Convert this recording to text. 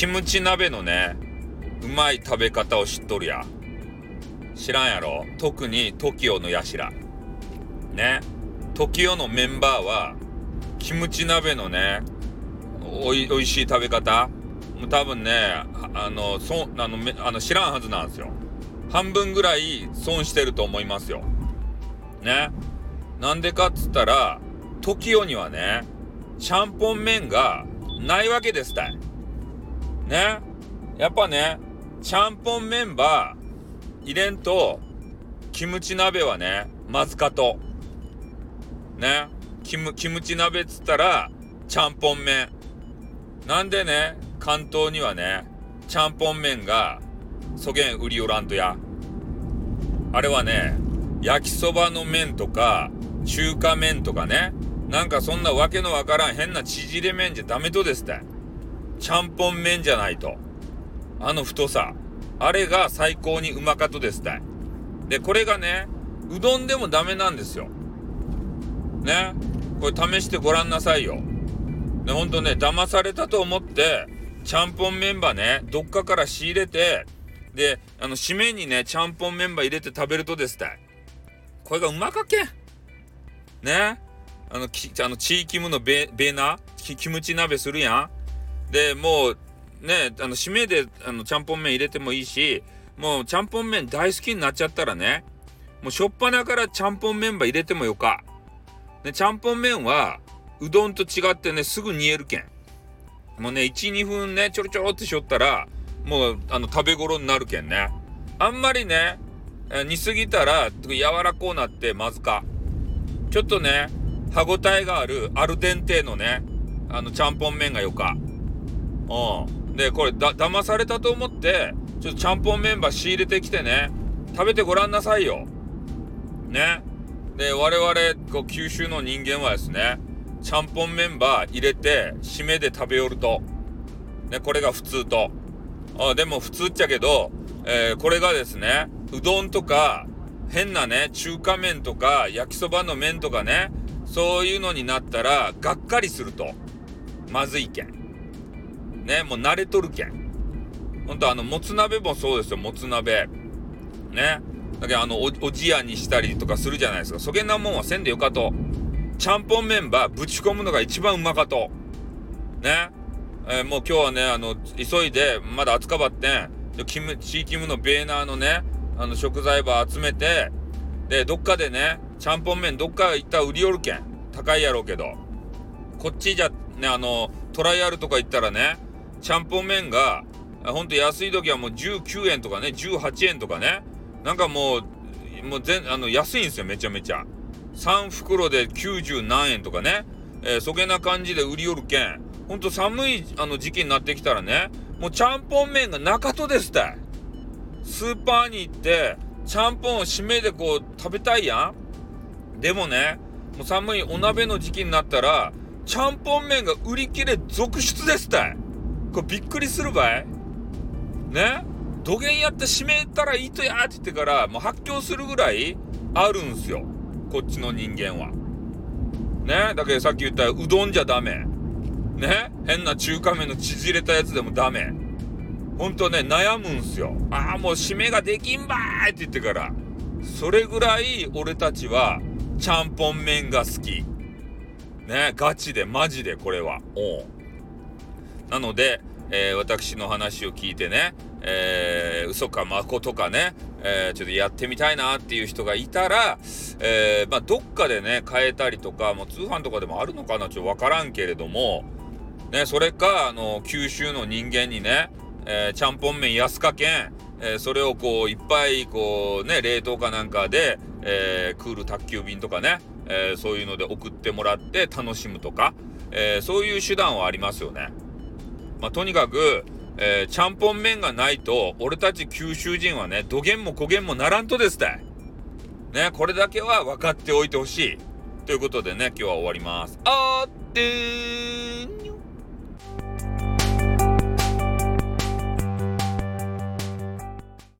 キムチ鍋のね、うまい食べ方を知っとるや。知らんやろ？特に TOKIO のやしら。ね？TOKIO のメンバーは、キムチ鍋のね、おい、おいしい食べ方もう多分ね、あの、そあの、あの知らんはずなんですよ。半分ぐらい損してると思いますよ。ね？なんでかっつったら、TOKIO にはね、ちゃんぽん麺がないわけですたい。ね。やっぱね、ちゃんぽん麺ば入れんと、キムチ鍋はね、まずかと。ね。キム、キムチ鍋っつったら、ちゃんぽん麺。なんでね、関東にはね、ちゃんぽん麺が、そげん売りおらんとや。あれはね、焼きそばの麺とか、中華麺とかね、なんかそんなわけのわからん変な縮れ麺じゃダメとですって。ちゃんぽん麺じゃないと。あの太さ。あれが最高にうまかとですって。で、これがね、うどんでもダメなんですよ。ね。これ試してごらんなさいよ。で、ほんとね、騙されたと思って、ちゃんぽんメンバーね、どっかから仕入れて、で、あの、締めにね、ちゃんぽんメンバー入れて食べるとですって。これがうまかけん。ね。あの、きあの地域ムのベベーナキムチ鍋するやん。で、もう、ね、あの、締めで、あの、ちゃんぽん麺入れてもいいし、もう、ちゃんぽん麺大好きになっちゃったらね、もう、しょっぱなからちゃんぽん麺ば入れてもよか。ね、ちゃんぽん麺は、うどんと違ってね、すぐ煮えるけん。もうね、1、2分ね、ちょろちょろってしょったら、もう、あの、食べ頃になるけんね。あんまりね、煮すぎたら、柔らこうなってまずか。ちょっとね、歯ごたえがあるアルデンテのね、あの、ちゃんぽん麺がよか。うん。で、これ、だ、騙されたと思って、ちょっとちゃんぽん麺ば仕入れてきてね、食べてごらんなさいよ。ね。で、我々、こう、九州の人間はですね、ちゃんぽんメンバー入れて、締めで食べよると。ね、これが普通と。あでも普通っちゃけど、えー、これがですね、うどんとか、変なね、中華麺とか、焼きそばの麺とかね、そういうのになったら、がっかりすると。まずいけん。ね、もう慣れとるけん。ほんとあの、もつ鍋もそうですよ、もつ鍋。ね。だけどあのお、おじやにしたりとかするじゃないですか。そげんなもんはせんでよかと。ちゃんぽんメンバーぶち込むのが一番うまかと。ね。えー、もう今日はね、あの、急いで、まだ暑かばってん、キム、チーキムのベーナーのね、あの、食材ば集めて、で、どっかでね、ちゃんぽん麺どっか行ったら売りよるけん。高いやろうけど。こっちじゃ、ね、あの、トライアルとか行ったらね、ちゃんぽん麺が、ほんと安い時はもう19円とかね、18円とかね。なんかもう、もう全、あの、安いんですよ、めちゃめちゃ。3袋で90何円とかね。えー、そげな感じで売りよるけん。ほんと寒いあの時期になってきたらね、もうちゃんぽん麺が中とですたい。スーパーに行って、ちゃんぽんを締めでこう食べたいやんでもね、もう寒いお鍋の時期になったら、ちゃんぽん麺が売り切れ続出ですたい。これびっくりするばい？ね？土下やって締めたらいいとやって言ってから、もう発狂するぐらいあるんすよ。こっちの人間は。ね？だけどさっき言ったうどんじゃダメ。ね？変な中華麺の縮れたやつでもダメ。ほんとね、悩むんすよ。ああ、もう締めができんばーって言ってから。それぐらい俺たちは、ちゃんぽん麺が好き。ね、ガチで、マジでこれは。おなので、えー、私の話を聞いてね、えー、嘘か誠かね、えー、ちょっとやってみたいなっていう人がいたら、えー、まあ、どっかでね、変えたりとか、もう通販とかでもあるのかなちょっとわからんけれども、ね、それか、あの、九州の人間にね、えー、ちゃんぽん麺安かけん、えー、それをこういっぱいこうね冷凍かなんかで、えー、クール宅急便とかね、えそういうので送ってもらって楽しむとか、えそういう手段はありますよね。まあ、とにかく、えちゃんぽん麺がないと俺たち九州人はねどげんもこげんもならんとですたい。ねこれだけは分かっておいてほしい。ということでね今日は終わります。あーってー